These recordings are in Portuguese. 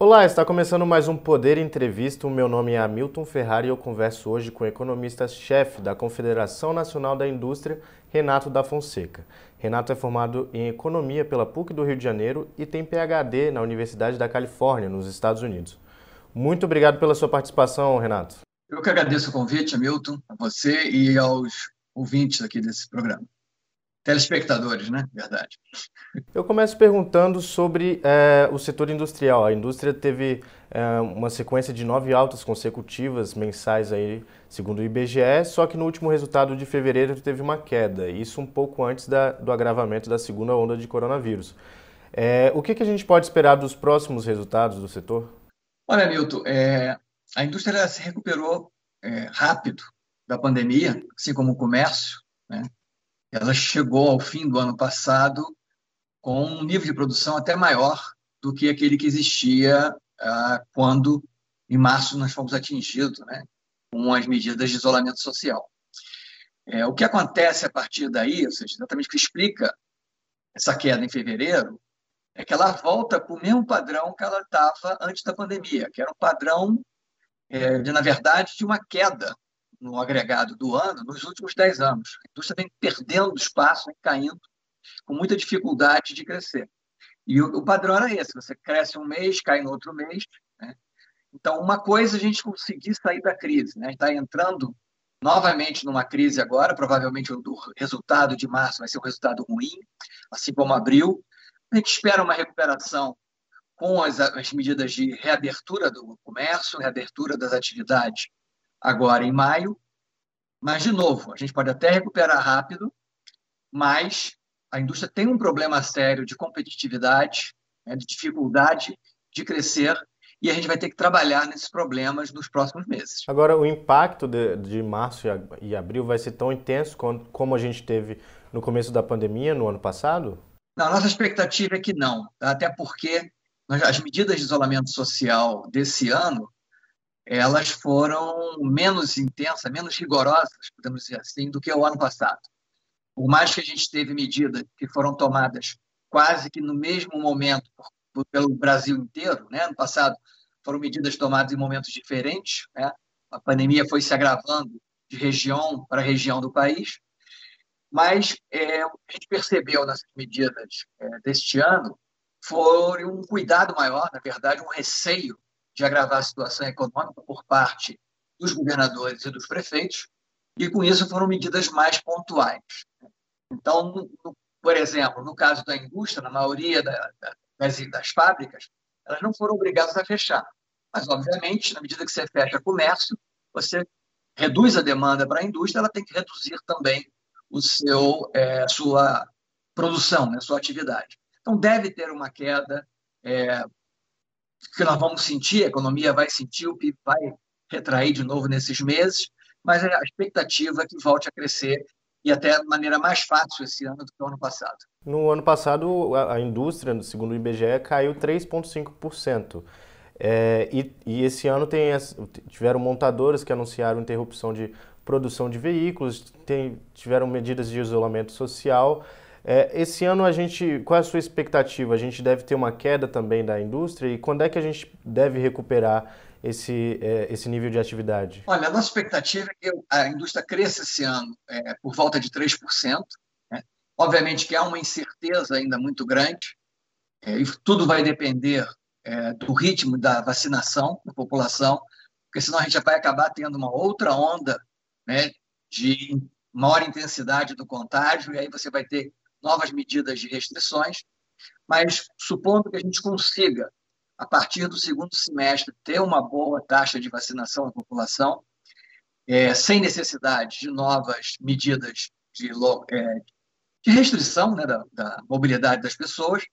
Olá, está começando mais um Poder Entrevista. O meu nome é Hamilton Ferrari e eu converso hoje com o economista-chefe da Confederação Nacional da Indústria, Renato da Fonseca. Renato é formado em Economia pela PUC do Rio de Janeiro e tem PhD na Universidade da Califórnia, nos Estados Unidos. Muito obrigado pela sua participação, Renato. Eu que agradeço o convite, Hamilton, a você e aos ouvintes aqui desse programa telespectadores, né? Verdade. Eu começo perguntando sobre é, o setor industrial. A indústria teve é, uma sequência de nove altas consecutivas mensais aí, segundo o IBGE, só que no último resultado de fevereiro teve uma queda, isso um pouco antes da, do agravamento da segunda onda de coronavírus. É, o que, que, a gente pode esperar dos próximos resultados do setor? Olha, Milton, a indústria se recuperou rápido da pandemia, assim como o comércio, né? Ela chegou ao fim do ano passado com um nível de produção até maior do que aquele que existia ah, quando, em março, nós fomos atingidos né, com as medidas de isolamento social. É, o que acontece a partir daí, ou seja, exatamente o que explica essa queda em fevereiro, é que ela volta para o mesmo padrão que ela estava antes da pandemia, que era um padrão, é, de, na verdade, de uma queda no agregado do ano nos últimos 10 anos. A indústria vem perdendo espaço, vem caindo, com muita dificuldade de crescer. E o, o padrão era esse: você cresce um mês, cai no outro mês. Né? Então, uma coisa é a gente conseguir sair da crise. Né? Está entrando novamente numa crise agora, provavelmente o resultado de março vai ser um resultado ruim, assim como abril. A gente espera uma recuperação com as, as medidas de reabertura do comércio, reabertura das atividades agora em maio. Mas, de novo, a gente pode até recuperar rápido, mas a indústria tem um problema sério de competitividade, né, de dificuldade de crescer, e a gente vai ter que trabalhar nesses problemas nos próximos meses. Agora, o impacto de, de março e abril vai ser tão intenso como a gente teve no começo da pandemia, no ano passado? Não, nossa expectativa é que não, até porque as medidas de isolamento social desse ano elas foram menos intensas, menos rigorosas, podemos dizer assim, do que o ano passado. Por mais que a gente teve medidas que foram tomadas quase que no mesmo momento pelo Brasil inteiro, né? ano passado foram medidas tomadas em momentos diferentes, né? a pandemia foi se agravando de região para região do país, mas é, o que a gente percebeu nessas medidas é, deste ano foi um cuidado maior, na verdade, um receio de agravar a situação econômica por parte dos governadores e dos prefeitos, e com isso foram medidas mais pontuais. Então, no, por exemplo, no caso da indústria, na maioria da, da, das, das fábricas, elas não foram obrigadas a fechar. Mas, obviamente, na medida que você fecha comércio, você reduz a demanda para a indústria, ela tem que reduzir também o seu, é, sua produção, né, sua atividade. Então, deve ter uma queda é, que nós vamos sentir, a economia vai sentir, o PIB vai retrair de novo nesses meses, mas a expectativa é que volte a crescer e até de maneira mais fácil esse ano do que o ano passado. No ano passado, a indústria, segundo o IBGE, caiu 3,5%. É, e, e, esse ano tem, tiveram montadoras que anunciaram interrupção de produção de veículos, tem, tiveram medidas de isolamento social. É, esse ano a gente, qual é a sua expectativa? A gente deve ter uma queda também da indústria e quando é que a gente deve recuperar esse, é, esse nível de atividade? Olha, a nossa expectativa é que a indústria cresça esse ano é, por volta de 3%. Né? Obviamente que há uma incerteza ainda muito grande, é, e tudo vai depender é, do ritmo da vacinação da população, porque senão a gente vai acabar tendo uma outra onda né, de maior intensidade do contágio, e aí você vai ter novas medidas de restrições, mas supondo que a gente consiga, a partir do segundo semestre, ter uma boa taxa de vacinação da população, é, sem necessidade de novas medidas de, é, de restrição né, da, da, mobilidade das pessoas,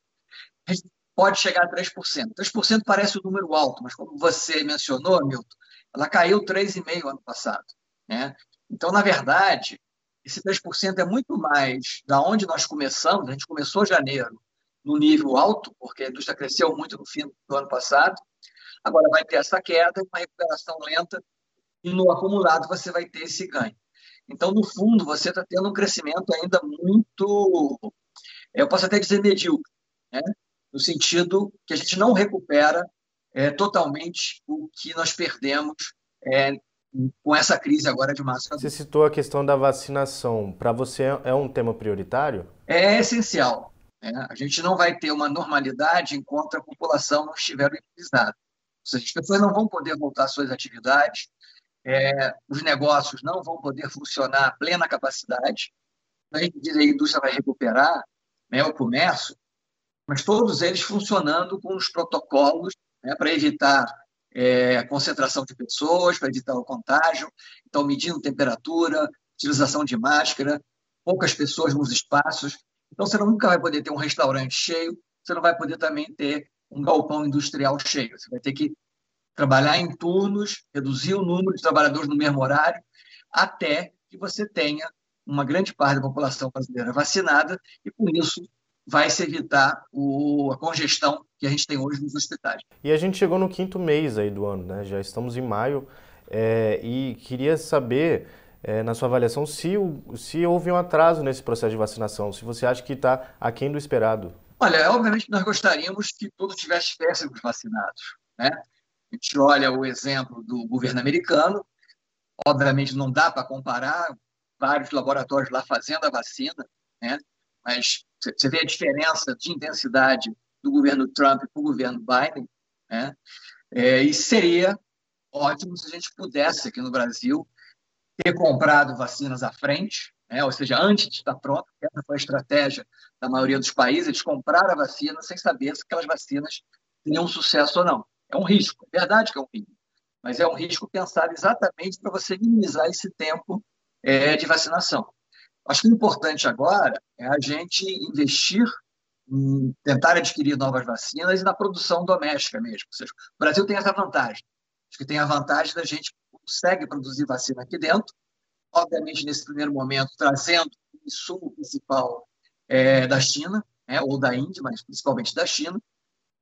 a gente pode chegar a 3%. 3% parece um número alto, mas como você mencionou, Milton, ela caiu 3,5% ano passado. Né? Então, na verdade, esse 3% é muito mais da onde nós começamos. A gente começou janeiro no nível alto, porque a indústria cresceu muito no fim do ano passado. Agora vai ter essa queda, uma recuperação lenta, e no acumulado você vai ter esse ganho. Então, no fundo, você está tendo um crescimento ainda muito, eu posso até dizer medíocre, né? no sentido que a gente não recupera é, totalmente o que nós perdemos é, com essa crise agora de março. Você citou a questão da vacinação. Para você é um tema prioritário? É essencial. Né? A gente não vai ter uma normalidade enquanto a população não estiver imunizada. Ou seja, as pessoas não vão poder voltar às suas atividades, é, os negócios não vão poder funcionar a plena capacidade. A gente diz que a indústria vai recuperar, né, o comércio, mas todos eles funcionando com os protocolos né, para evitar é, concentração de pessoas, para evitar o contágio. Então, medindo temperatura, utilização de máscara, poucas pessoas nos espaços. Então, você nunca vai poder ter um restaurante cheio, você não vai poder também ter um galpão industrial cheio. Você vai ter que trabalhar em turnos, reduzir o número de trabalhadores no mesmo horário, até que você tenha uma grande parte da população brasileira vacinada e, com isso, vai se evitar o, a congestão que a gente tem hoje nos hospitais. E a gente chegou no quinto mês aí do ano, né? Já estamos em maio é, e queria saber, é, na sua avaliação, se, se houve um atraso nesse processo de vacinação, se você acha que está aquém do esperado. Olha, obviamente nós gostaríamos que todos tivessem vacinados, né? A gente olha o exemplo do governo americano, obviamente não dá para comparar vários laboratórios lá fazendo a vacina, né? mas você vê a diferença de intensidade do governo Trump para o governo Biden, né? É, e seria ótimo se a gente pudesse, aqui no Brasil, ter comprado vacinas à frente, né? ou seja, antes de estar pronto, essa foi a estratégia da maioria dos países, eles compraram a vacina sem saber se aquelas vacinas teriam sucesso ou não. É um risco, é verdade que é um risco, mas é um risco pensado exatamente para você minimizar esse tempo é, de vacinação. Acho que o importante agora é a gente investir em tentar adquirir novas vacinas e na produção doméstica mesmo. Ou seja, o Brasil tem essa vantagem. Acho que tem a vantagem da gente consegue produzir vacina aqui dentro, obviamente nesse primeiro momento trazendo o insumo principal é, da China, né, ou da Índia, mas principalmente da China,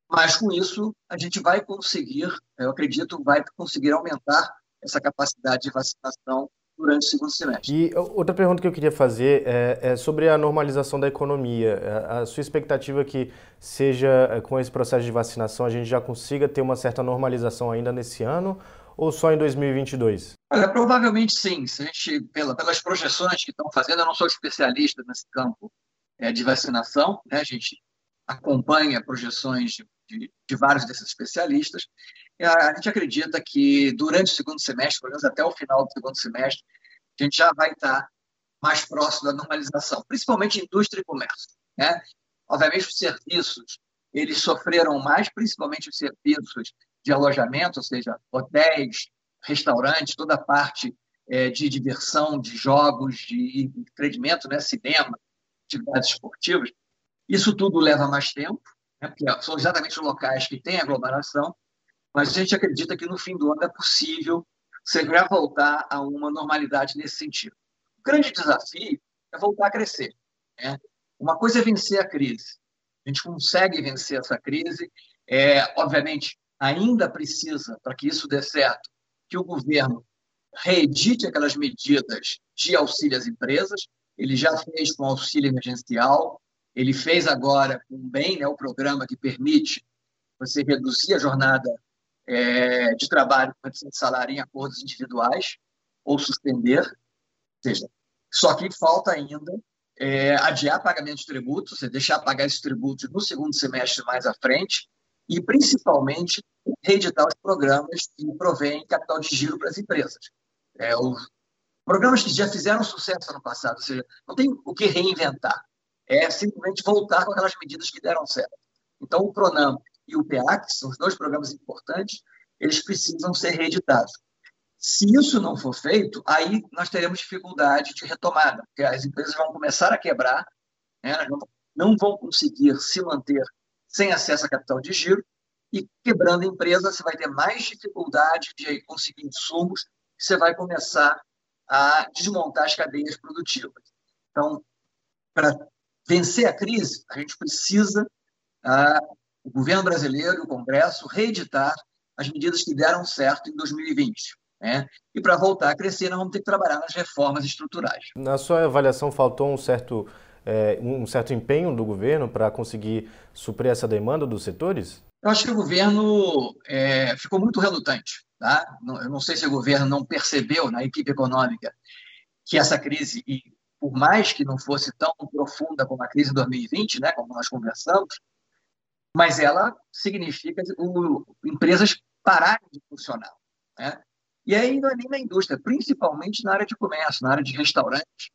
mas com isso a gente vai conseguir, eu acredito, vai conseguir aumentar essa capacidade de vacinação durante o segundo semestre. E outra pergunta que eu queria fazer é, é sobre a normalização da economia. A, a sua expectativa é que seja é, com esse processo de vacinação a gente já consiga ter uma certa normalização ainda nesse ano ou só em 2022? Olha, provavelmente sim. Se a gente, pela, pelas projeções que estão fazendo, eu não sou especialista nesse campo é, de vacinação, né? a gente acompanha projeções de, de, de vários desses especialistas, a gente acredita que durante o segundo semestre, pelo menos até o final do segundo semestre, a gente já vai estar mais próximo da normalização, principalmente indústria e comércio. Né? Obviamente, os serviços eles sofreram mais, principalmente os serviços de alojamento, ou seja, hotéis, restaurantes, toda a parte é, de diversão, de jogos, de entretenimento, né? cinema, atividades esportivas. Isso tudo leva mais tempo, né? porque são exatamente os locais que têm aglomeração, mas a gente acredita que no fim do ano é possível você voltar a uma normalidade nesse sentido. O grande desafio é voltar a crescer. Né? Uma coisa é vencer a crise. A gente consegue vencer essa crise. É, obviamente, ainda precisa, para que isso dê certo, que o governo reedite aquelas medidas de auxílio às empresas. Ele já fez com auxílio emergencial, ele fez agora com BEM, né, o programa que permite você reduzir a jornada é, de trabalho com redução de salário em acordos individuais ou suspender. Ou seja, só que falta ainda é, adiar pagamento de tributos, deixar pagar esses tributos no segundo semestre mais à frente e, principalmente, reeditar os programas que provêm capital de giro para as empresas. É, os programas que já fizeram sucesso ano passado, ou seja, não tem o que reinventar, é simplesmente voltar com aquelas medidas que deram certo. Então, o PRONAM e o PEAC, que são os dois programas importantes, eles precisam ser reeditados. Se isso não for feito, aí nós teremos dificuldade de retomada, porque as empresas vão começar a quebrar, né? não vão conseguir se manter sem acesso a capital de giro, e quebrando a empresa, você vai ter mais dificuldade de conseguir insumos, você vai começar a desmontar as cadeias produtivas. Então, para vencer a crise, a gente precisa ah, o governo brasileiro, o Congresso, reeditar as medidas que deram certo em 2020. Né? E para voltar a crescer, nós vamos ter que trabalhar nas reformas estruturais. Na sua avaliação, faltou um certo, é, um certo empenho do governo para conseguir suprir essa demanda dos setores? Eu acho que o governo é, ficou muito relutante. Tá? Eu não sei se o governo não percebeu na equipe econômica que essa crise, e por mais que não fosse tão profunda como a crise de 2020, né, como nós conversamos, mas ela significa o, empresas pararem de funcionar. Né? E aí não é nem na indústria, principalmente na área de comércio, na área de restaurante.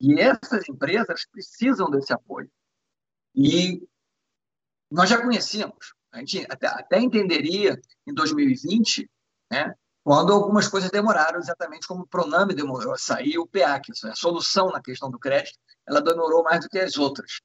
E essas empresas precisam desse apoio. E nós já conhecíamos, a gente até, até entenderia em 2020, né, quando algumas coisas demoraram, exatamente como o Proname demorou a sair, o PEAC, a solução na questão do crédito, ela demorou mais do que as outras.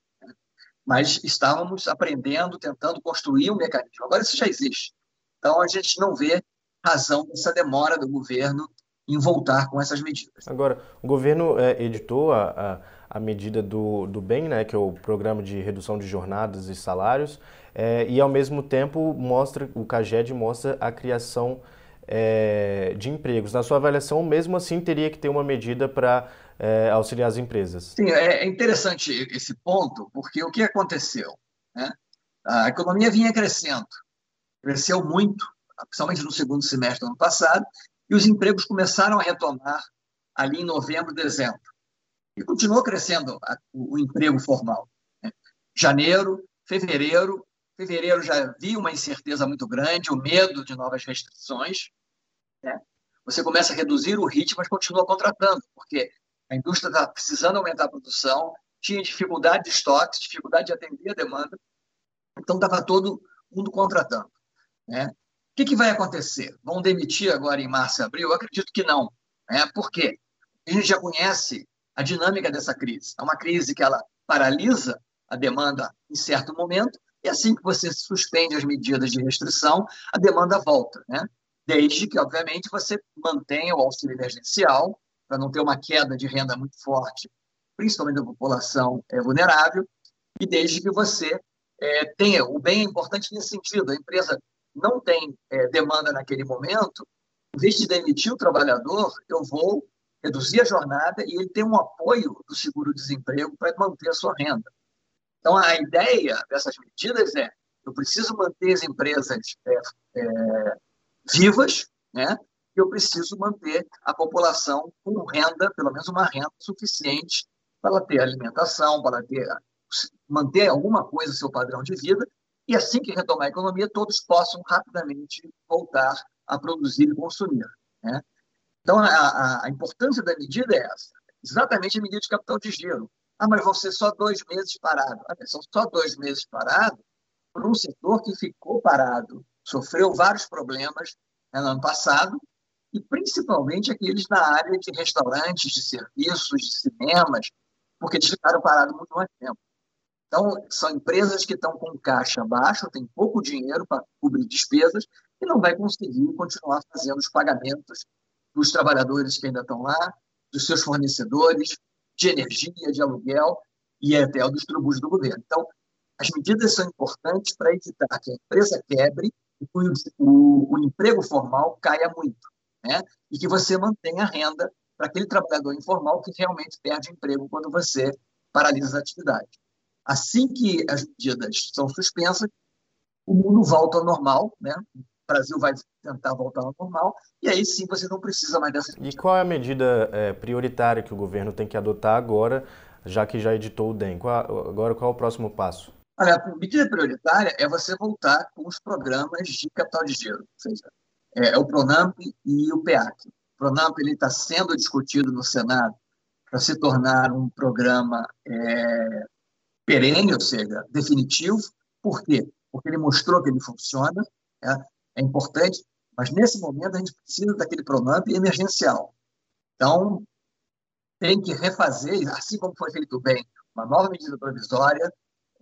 Mas estávamos aprendendo, tentando construir um mecanismo. Agora isso já existe. Então a gente não vê razão dessa demora do governo em voltar com essas medidas. Agora, o governo é, editou a, a, a, medida do, do BEM, né, que é o Programa de Redução de Jornadas e Salários, é, e ao mesmo tempo mostra, o CAGED mostra a criação é, de empregos. Na sua avaliação, mesmo assim, teria que ter uma medida para é, auxiliar as empresas. Sim, é, é interessante esse ponto, porque o que aconteceu? Né? A economia vinha crescendo, cresceu muito, principalmente no segundo semestre do ano passado, e os empregos começaram a retomar ali em novembro, dezembro. E continuou crescendo o, emprego formal. Né? Janeiro, fevereiro, fevereiro já havia uma incerteza muito grande, o medo de novas restrições. Né? Você começa a reduzir o ritmo, mas continua contratando, porque a indústria está precisando aumentar a produção, tinha dificuldade de estoques, dificuldade de atender a demanda, então estava todo mundo contratando. Né? que, que vai acontecer? Vão demitir agora em março e abril? Eu acredito que não. Né? Por quê? A gente já conhece a dinâmica dessa crise. É uma crise que ela paralisa a demanda em certo momento, e assim que você suspende as medidas de restrição, a demanda volta, né? Desde que, obviamente, você mantenha o auxílio emergencial, para não ter uma queda de renda muito forte, principalmente da população é, vulnerável, e desde que você é, tenha, o bem é importante nesse sentido, a empresa não tem é, demanda naquele momento, em vez de demitir o trabalhador, eu vou reduzir a jornada e ele tem um apoio do seguro-desemprego para manter a sua renda. Então, a ideia dessas medidas é: eu preciso manter as empresas é, é, vivas, né? Eu preciso manter a população com renda, pelo menos uma renda suficiente para ter alimentação, para ter, manter alguma coisa seu padrão de vida e assim que retomar a economia, todos possam rapidamente voltar a produzir e consumir. Né? Então, a, a, importância da medida é essa, exatamente a medida de capital de giro. Ah, mas vão ser só dois meses parados. Ah, são só dois meses parados por um setor que ficou parado, sofreu vários problemas né, no ano passado, e principalmente aqueles na área de restaurantes, de serviços, de cinemas, porque eles ficaram parados muito mais tempo. Então, são empresas que estão com caixa baixo, têm pouco dinheiro para cobrir despesas e não vai conseguir continuar fazendo os pagamentos dos trabalhadores que ainda estão lá, dos seus fornecedores, de energia, de aluguel e até dos tributos do governo. Então, as medidas são importantes para evitar que a empresa quebre e que o, o, o emprego formal caia muito, né? e que você mantenha a renda para aquele trabalhador informal que realmente perde emprego quando você paralisa as atividades. Assim que as medidas são suspensas, o mundo volta ao normal, né? O Brasil vai tentar voltar ao normal, e aí sim você não precisa mais dessa. E qual é a medida é, prioritária que o governo tem que adotar agora, já que já editou o DEM? Qual, agora, qual é o próximo passo? Olha, a medida prioritária é você voltar com os programas de capital de giro, ou seja, é, é o Pronamp e o PEAC. O Pronamp está sendo discutido no Senado para se tornar um programa é, perene, ou seja, definitivo. Por quê? Porque ele mostrou que ele funciona, é, é importante, mas nesse momento a gente precisa daquele Pronamp emergencial. Então, tem que refazer, assim como foi feito bem, uma nova medida provisória,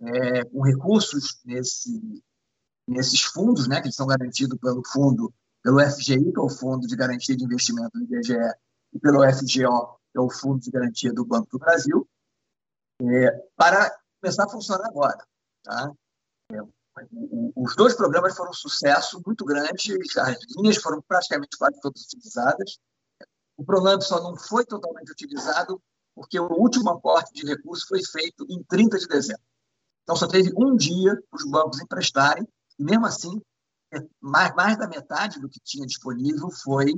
é, com recursos nesse, nesses fundos, né, que são garantidos pelo fundo, pelo FGI, que é o Fundo de Garantia de Investimento do IBGE, e pelo FGO, que é o Fundo de Garantia do Banco do Brasil, é, para começar a funcionar agora. Tá? É, os dois programas foram um sucesso muito grande, as linhas foram praticamente quase todas utilizadas. O Pronamp só não foi totalmente utilizado porque o último aporte de recursos foi feito em 30 de dezembro. Então, só teve um dia para os bancos emprestarem E mesmo assim, mais, mais da metade do que tinha disponível foi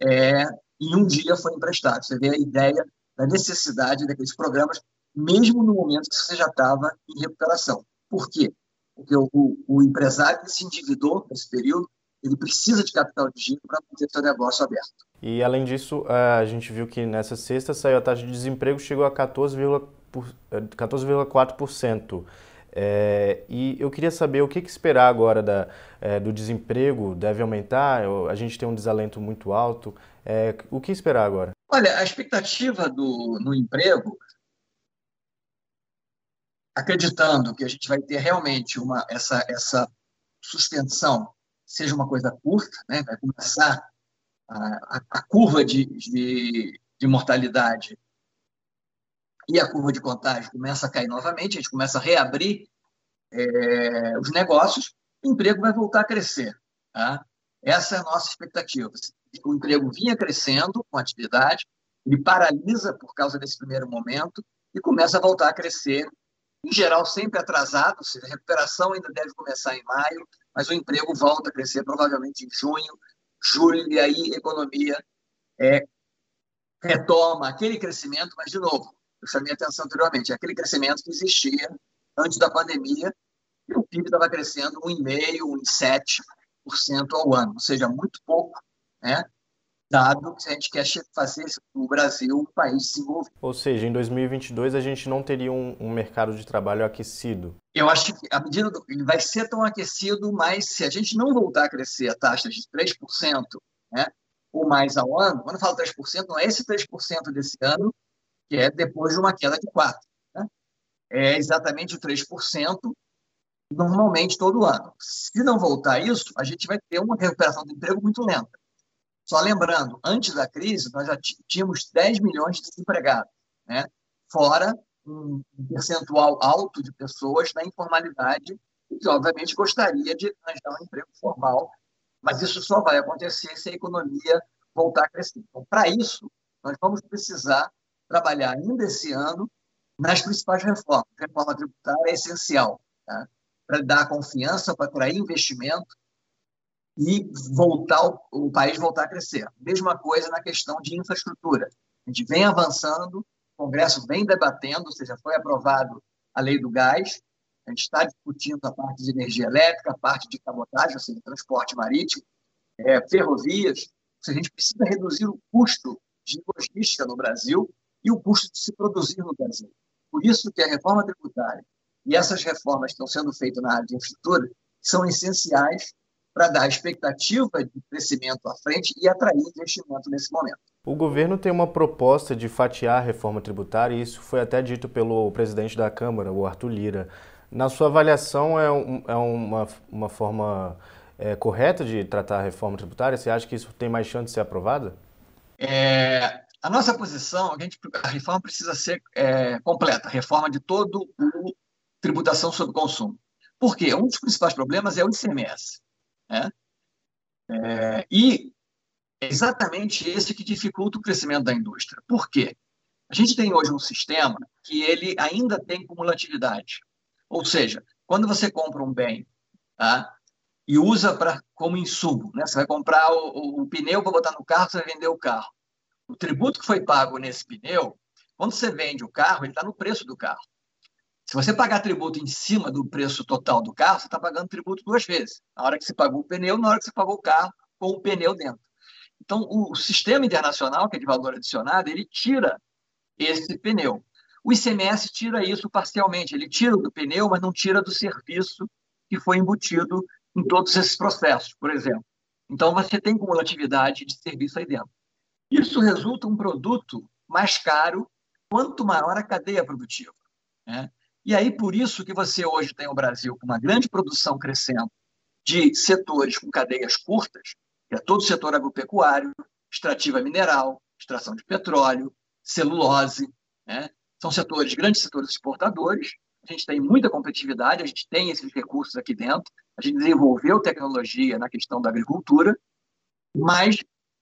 é, em um dia foi emprestado. Você vê a ideia da necessidade daqueles programas, mesmo no momento que você já estava em recuperação. Por quê? Porque o, o, o empresário que se endividou nesse período, ele precisa de capital de giro para manter seu negócio aberto. E, além disso, a gente viu que nessa sexta saiu a taxa de desemprego, chegou a 14,4%. É, e eu queria saber o que, que esperar agora da, é, do desemprego, deve aumentar? A gente tem um desalento muito alto. É, o que esperar agora? Olha, a expectativa do, no emprego, acreditando que a gente vai ter realmente uma, essa, essa suspensão, seja uma coisa curta, né? vai começar a, a, a curva de, de, de mortalidade e a curva de contágio começa a cair novamente, a gente começa a reabrir é, os negócios, o emprego vai voltar a crescer. Tá? Essa é a nossa expectativa. O emprego vinha crescendo com atividade, ele paralisa por causa desse primeiro momento e começa a voltar a crescer, em geral sempre atrasado, ou seja, a recuperação ainda deve começar em maio, mas o emprego volta a crescer provavelmente em junho, julho, e aí a economia é, retoma aquele crescimento, mas, de novo, eu chamei a atenção anteriormente, aquele crescimento que existia antes da pandemia, e o PIB estava crescendo 1,5%, 1,7% ao ano, ou seja, muito pouco, né? dado que a gente quer fazer o Brasil um país desenvolvido. Ou seja, em 2022 a gente não teria um, um mercado de trabalho aquecido. Eu acho que a medida do, ele vai ser tão aquecido, mas se a gente não voltar a crescer a taxa de 3%, né, ou mais ao ano, quando eu falo 3%, não é esse 3% desse ano, que é depois de uma queda de 4%. Né? É exatamente o 3% normalmente todo ano. Se não voltar isso, a gente vai ter uma recuperação do emprego muito lenta. Só lembrando, antes da crise, nós já tínhamos 10 milhões de desempregados, né? fora um percentual alto de pessoas na informalidade que, obviamente, gostaria de arranjar um emprego formal, mas isso só vai acontecer se a economia voltar a crescer. Então, para isso, nós vamos precisar trabalhar ainda esse ano nas principais reformas. A reforma tributária é essencial tá? para dar confiança, para atrair investimento e voltar o, o país voltar a crescer. Mesma coisa na questão de infraestrutura. A gente vem avançando, o Congresso vem debatendo, ou seja, foi aprovado a lei do gás, a gente está discutindo a parte de energia elétrica, a parte de cabotagem, ou seja, transporte marítimo, é, ferrovias. a gente precisa reduzir o custo de logística no Brasil e o custo de se produzir no Brasil. Por isso que a reforma tributária e essas reformas que estão sendo feitas na área de infraestrutura são essenciais para dar expectativa de crescimento à frente e atrair investimento nesse momento. O governo tem uma proposta de fatiar a reforma tributária e isso foi até dito pelo presidente da Câmara, o Arthur Lira. Na sua avaliação, é, um, é uma, uma forma é, correta de tratar a reforma tributária? Você acha que isso tem mais chance de ser aprovada? É, a nossa posição, a, gente, a reforma precisa ser é, completa, reforma de todo o tributação sobre consumo. Por quê? Um dos principais problemas é o ICMS. Né? É, e é exatamente esse que dificulta o crescimento da indústria. Por quê? A gente tem hoje um sistema que ele ainda tem cumulatividade. Ou seja, quando você compra um bem tá, e usa pra, como insumo, né? você vai comprar o, o, o pneu para botar no carro, você vai vender o carro. O tributo que foi pago nesse pneu, quando você vende o carro, ele está no preço do carro. Se você pagar tributo em cima do preço total do carro, você está pagando tributo duas vezes. Na hora que você pagou o pneu, na hora que você pagou o carro com o pneu dentro. Então, o sistema internacional, que é de valor adicionado, ele tira esse pneu. O ICMS tira isso parcialmente. Ele tira do pneu, mas não tira do serviço que foi embutido em todos esses processos, por exemplo. Então, você tem cumulatividade de serviço aí dentro. Isso resulta um produto mais caro quanto maior a cadeia produtiva. Né? E aí, por isso que você hoje tem o Brasil com uma grande produção crescendo de setores com cadeias curtas, que é todo o setor agropecuário, extrativa mineral, extração de petróleo, celulose, né? são setores, grandes setores exportadores, a gente tem muita competitividade, a gente tem esses recursos aqui dentro, a gente desenvolveu tecnologia na questão da agricultura, mas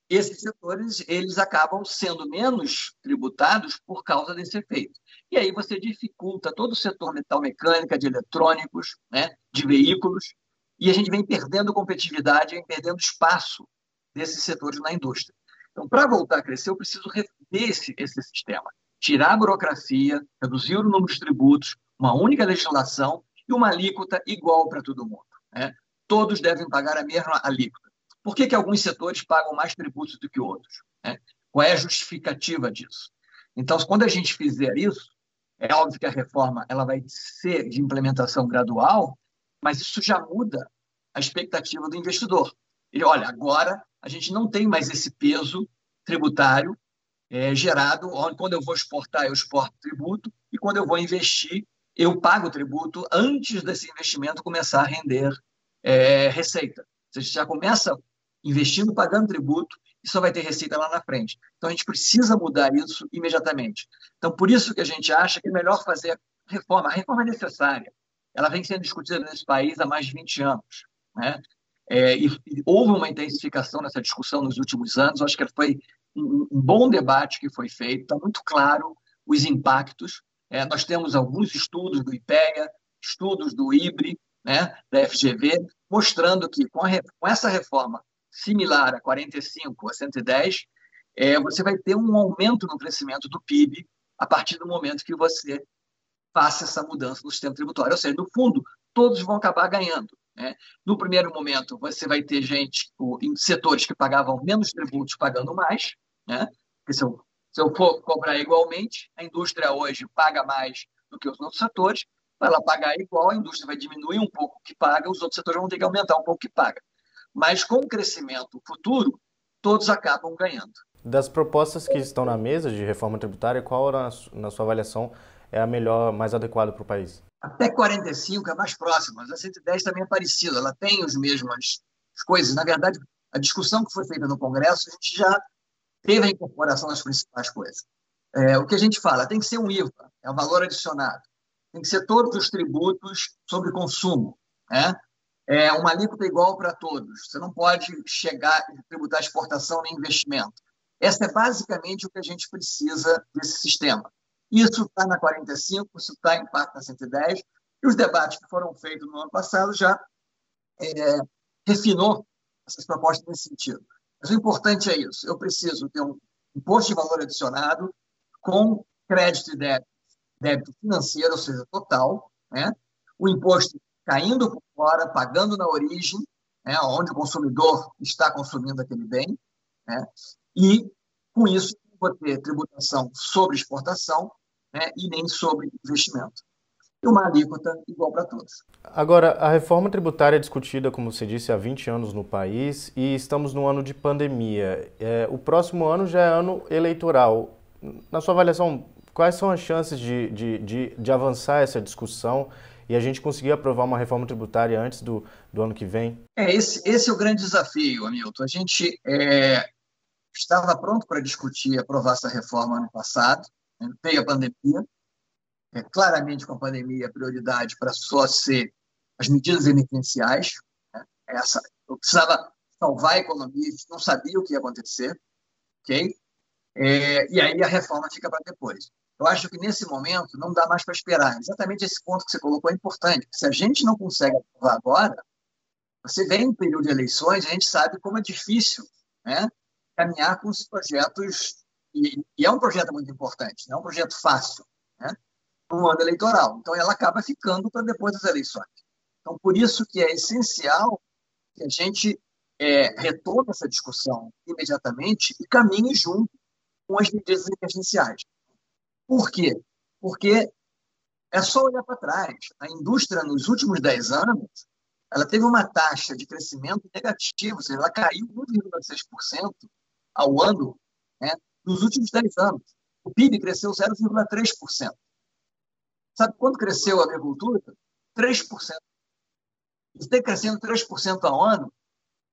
esses setores eles acabam sendo menos tributados por causa desse efeito. E aí você dificulta todo o setor metal mecânica, de eletrônicos, né, de veículos, e a gente vem perdendo competitividade, vem perdendo espaço desses setores na indústria. Então, para voltar a crescer, eu preciso rever esse, esse sistema, tirar a burocracia, reduzir o número de tributos, uma única legislação e uma alíquota igual para todo mundo. Né? Todos devem pagar a mesma alíquota. Por que, que alguns setores pagam mais tributos do que outros? Né? Qual é a justificativa disso? Então, quando a gente fizer isso, é óbvio que a reforma ela vai ser de implementação gradual, mas isso já muda a expectativa do investidor. Ele, olha, agora a gente não tem mais esse peso tributário é, gerado, quando eu vou exportar, eu exporto tributo, e quando eu vou investir, eu pago tributo antes desse investimento começar a render é, receita. Você já começa investindo, pagando tributo, e só vai ter receita lá na frente. Então, a gente precisa mudar isso imediatamente. Então, por isso que a gente acha que é melhor fazer reforma. A reforma é necessária. Ela vem sendo discutida nesse país há mais de 20 anos. Né? É, e, e, houve uma intensificação nessa discussão nos últimos anos. acho que foi um, um bom debate que foi feito. Está muito claro os impactos. É, nós temos alguns estudos do IPEA, estudos do IBRE, né, da FGV, mostrando que com, a, com essa reforma similar a 45, a 110, é, você vai ter um aumento no crescimento do PIB a partir do momento que você faça essa mudança no sistema tributário. Ou seja, no fundo, todos vão acabar ganhando. Né? No primeiro momento, você vai ter gente em setores que pagavam menos tributos pagando mais, né? Porque se eu, se eu for cobrar igualmente, a indústria hoje paga mais do que os outros setores, para ela pagar igual, a indústria vai diminuir um pouco o que paga, os outros setores vão ter que aumentar um pouco o que paga. Mas com o crescimento futuro, todos acabam ganhando. Das propostas que estão na mesa de reforma tributária, qual, na, sua avaliação, é a melhor, mais adequada para o país? Até 45 é mais próxima, mas a 110 também é parecida, ela tem as mesmas coisas. Na verdade, a discussão que foi feita no Congresso, a gente já teve a incorporação das principais coisas. É, o que a gente fala, tem que ser um IVA, é o valor adicionado. Tem que ser todos os tributos sobre consumo. Né? É uma alíquota igual para todos. Você não pode chegar e tributar exportação nem investimento. Essa é basicamente o que a gente precisa desse sistema. Isso está na 45, isso está em parte na 110, e os debates que foram feitos no ano passado já é, refinou essas propostas nesse sentido. Mas o importante é isso. Eu preciso ter um imposto de valor adicionado com crédito e débito, débito financeiro, ou seja, total, né? o imposto caindo por fora, pagando na origem, né, onde o consumidor está consumindo aquele bem, né, e com isso vou ter tributação sobre exportação né, e nem sobre investimento. E uma alíquota igual para todos. Agora, a reforma tributária é discutida, como você disse, há 20 anos no país e estamos no ano de pandemia. É, o próximo ano já é ano eleitoral. Na sua avaliação, quais são as chances de, de, de, de avançar essa discussão e a gente conseguir aprovar uma reforma tributária antes do, do ano que vem? É, esse, esse é o grande desafio, Hamilton. A gente é, estava pronto para discutir e aprovar essa reforma ano passado, né? veio a pandemia. É, claramente, com a pandemia, a prioridade para só ser as medidas emergenciais. Né? Essa, eu precisava salvar a economia, a gente não sabia o que ia acontecer. ok? É, e aí a reforma fica para depois. Eu acho que nesse momento não dá mais para esperar. Exatamente esse ponto que você colocou é importante. Se a gente não consegue aprovar agora, você vem em período de eleições, a gente sabe como é difícil né, caminhar com os projetos, e, e, é um projeto muito importante, não é um projeto fácil, né, no ano eleitoral. Então, ela acaba ficando para depois das eleições. Então, por isso que é essencial que a gente é, retome essa discussão imediatamente e caminhe junto com as medidas emergenciais. Por quê? Porque é só olhar para trás. A indústria, nos últimos 10 anos, ela teve uma taxa de crescimento negativa, ou seja, ela caiu 1,6% ao ano né, nos últimos 10 anos. O PIB cresceu 0,3%. Sabe quanto cresceu a agricultura? 3%. Está crescendo 3% ao ano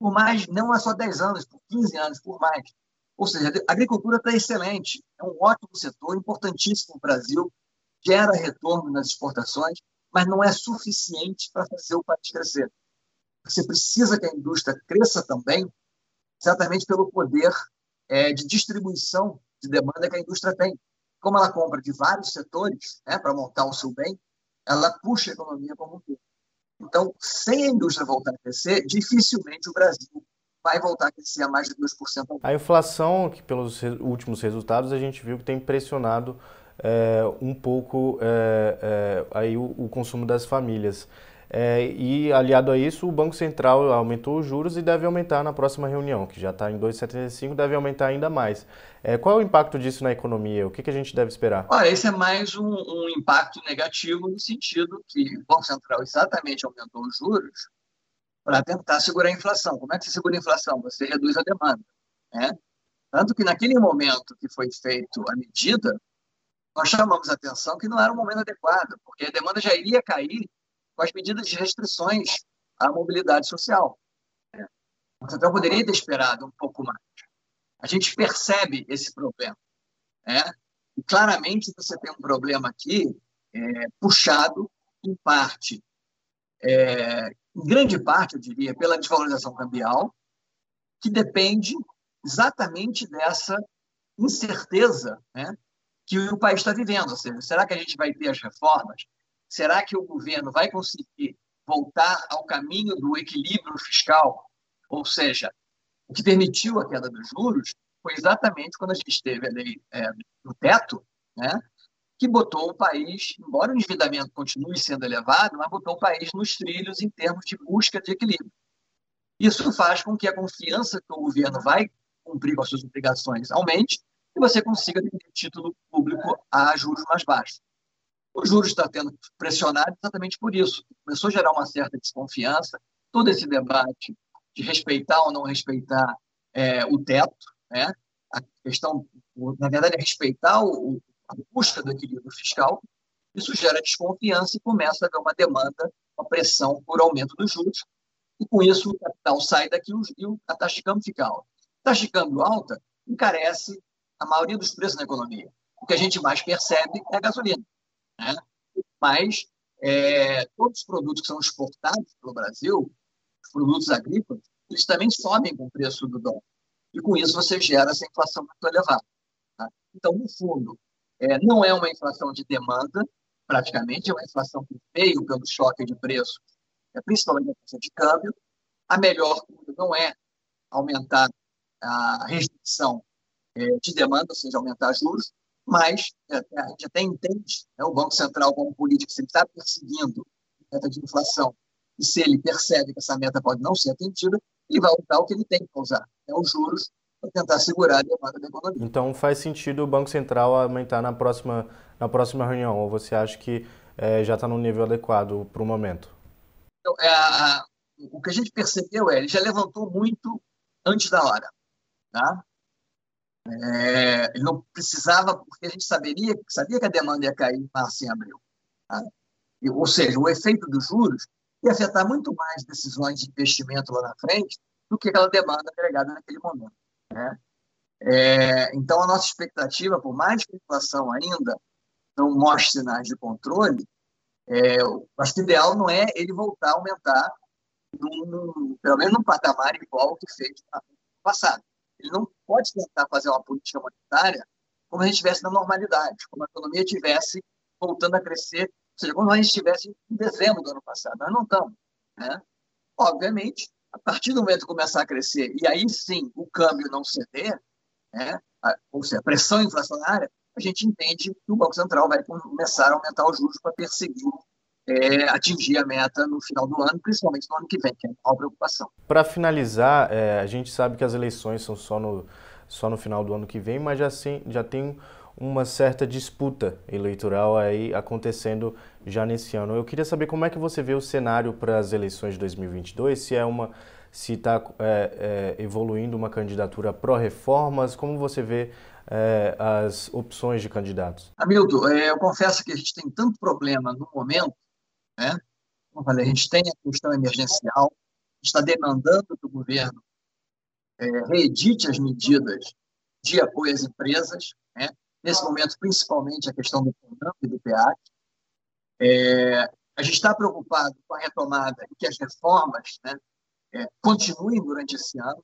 por mais, não é só 10 anos, por 15 anos, por mais. Ou seja, a agricultura está excelente, é um ótimo setor, importantíssimo no Brasil, gera retorno nas exportações, mas não é suficiente para fazer o país crescer. Você precisa que a indústria cresça também, exatamente pelo poder é, de distribuição de demanda que a indústria tem. Como ela compra de vários setores né, para montar o seu bem, ela puxa a economia como um todo. Então, sem a indústria voltar a crescer, dificilmente o Brasil vai voltar a crescer a mais de 2%. A inflação, que pelos últimos resultados a gente viu que tem pressionado é, um pouco é, é, aí o, o, consumo das famílias. e aliado a isso, o Banco Central aumentou os juros e deve aumentar na próxima reunião, que já está em 2,75, deve aumentar ainda mais. qual é o impacto disso na economia? O que, que a gente deve esperar? Olha, esse é mais um, um impacto negativo no sentido que o Banco Central exatamente aumentou os juros para tentar segurar a inflação. Como é que você segura a inflação? Você reduz a demanda. Né? Tanto que naquele momento que foi feita a medida, nós chamamos a atenção que não era um momento adequado, porque a demanda já iria cair com as medidas de restrições à mobilidade social. Né? Então, poderia ter esperado um pouco mais. A gente percebe esse problema. Né? E claramente você tem um problema aqui é, puxado, em parte, é, em grande parte, eu diria, pela desvalorização cambial, que depende exatamente dessa incerteza né, que o país está vivendo. Ou seja, será que a gente vai ter as reformas? Será que o governo vai conseguir voltar ao caminho do equilíbrio fiscal? Ou seja, o que permitiu a queda dos juros foi exatamente quando a gente teve a lei é, do teto, né, que botou o país, embora o endividamento continue sendo elevado, mas botou o país nos trilhos em termos de busca de equilíbrio. Isso faz com que a confiança que o governo vai cumprir com as suas obrigações aumente e você consiga ter título público a juros mais baixos. O juros está tendo pressionado exatamente por isso. Começou a gerar uma certa desconfiança, todo esse debate de respeitar ou não respeitar é, o teto, né? a questão, na verdade, é respeitar o, a busca do equilíbrio fiscal, isso gera desconfiança e começa a haver uma demanda, uma pressão por aumento dos juros, e com isso o capital sai daqui e a taxa de câmbio fica alta. A taxa de câmbio alta encarece a maioria dos preços na economia. O que a gente mais percebe é a gasolina. Né? Mas é, todos os produtos que são exportados pelo Brasil, os produtos agrícolas, eles também sobem com o preço do dólar. E com isso você gera essa inflação muito elevada. Tá? Então, no fundo, é, não é uma inflação de demanda, praticamente, é uma inflação que veio pelo choque de preços, é, principalmente a taxa de câmbio. A melhor coisa não é aumentar a restrição é, de demanda, ou seja, aumentar juros, mas é, a gente até entende né, o Banco Central como político, se ele está perseguindo a meta de inflação e se ele percebe que essa meta pode não ser atendida, ele vai usar o que ele tem que usar, né, os juros para tentar segurar a demanda da economia. Então faz sentido o Banco Central aumentar na próxima, na próxima reunião, ou você acha que é, já está no nível adequado para o momento? Então, é, a, o que a gente percebeu é ele já levantou muito antes da hora. Tá? É, ele não precisava, porque a gente saberia, sabia que a demanda ia cair em março e abril. Tá? E, ou seja, o efeito dos juros ia afetar muito mais decisões de investimento lá na frente do que aquela demanda agregada naquele momento. Né? É, então, a nossa expectativa, por mais que a inflação ainda não mostre sinais de controle, é, acho que o ideal não é ele voltar a aumentar, num, pelo menos num patamar igual ao que fez no passado. Ele não pode tentar fazer uma política monetária como a gente estivesse na normalidade, como a economia estivesse voltando a crescer, ou seja, como a gente estivesse em dezembro do ano passado. Nós não estamos. Né? Obviamente, a partir do momento que começar a crescer, e aí sim o câmbio não ceder, né, ou seja, a pressão inflacionária, a gente entende que o Banco Central vai começar a aumentar os juros para perseguir é, atingir a meta no final do ano, principalmente no ano que vem, que é uma preocupação. Para finalizar, é, a gente sabe que as eleições são só no, só no final do ano que vem, mas já, sim, já tem uma certa disputa eleitoral aí acontecendo já nesse ano. Eu queria saber como é que você vê o cenário para as eleições de 2022, se é uma se está é, é, evoluindo uma candidatura pró-reformas, como você vê é, as opções de candidatos? Hamilton, é, eu confesso que a gente tem tanto problema no momento, né? Como falei, a gente tem a questão emergencial, está demandando que o governo é, reedite as medidas de apoio às empresas, né? nesse momento, principalmente a questão do PRONAMP e do PEAC. É, a gente está preocupado com a retomada e que as reformas né, é, continuem durante esse ano.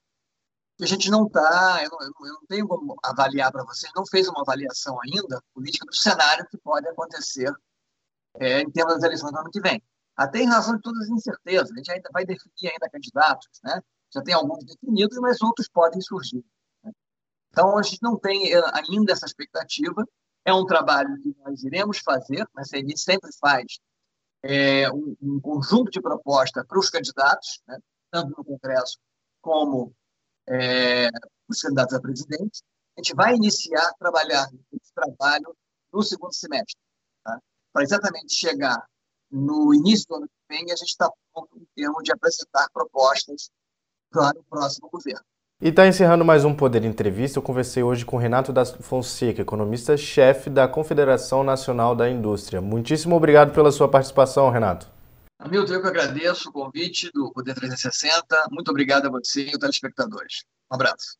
A gente não está, eu, eu, não tenho como avaliar para vocês, não fez uma avaliação ainda política do cenário que pode acontecer é, em termos das eleições do ano que vem. até em razão de todas as incertezas. A gente ainda vai definir ainda candidatos, né? Já tem alguns definidos, mas outros podem surgir. Né? Então, a gente não tem eh, ainda essa expectativa. É um trabalho que nós iremos fazer, a CNI sempre faz é, um, um, conjunto de propostas para os candidatos, né? tanto no Congresso como é, os candidatos a presidente. A gente vai iniciar a trabalhar esse trabalho no segundo semestre, tá? para exatamente chegar no início do ano que vem, a gente está pronto em termos de apresentar propostas para o próximo governo. E está encerrando mais um Poder Entrevista. Eu conversei hoje com Renato da Fonseca, economista-chefe da Confederação Nacional da Indústria. Muitíssimo obrigado pela sua participação, Renato. Hamilton, eu que agradeço o convite do Poder 360. Muito obrigado a você e aos telespectadores. Um abraço.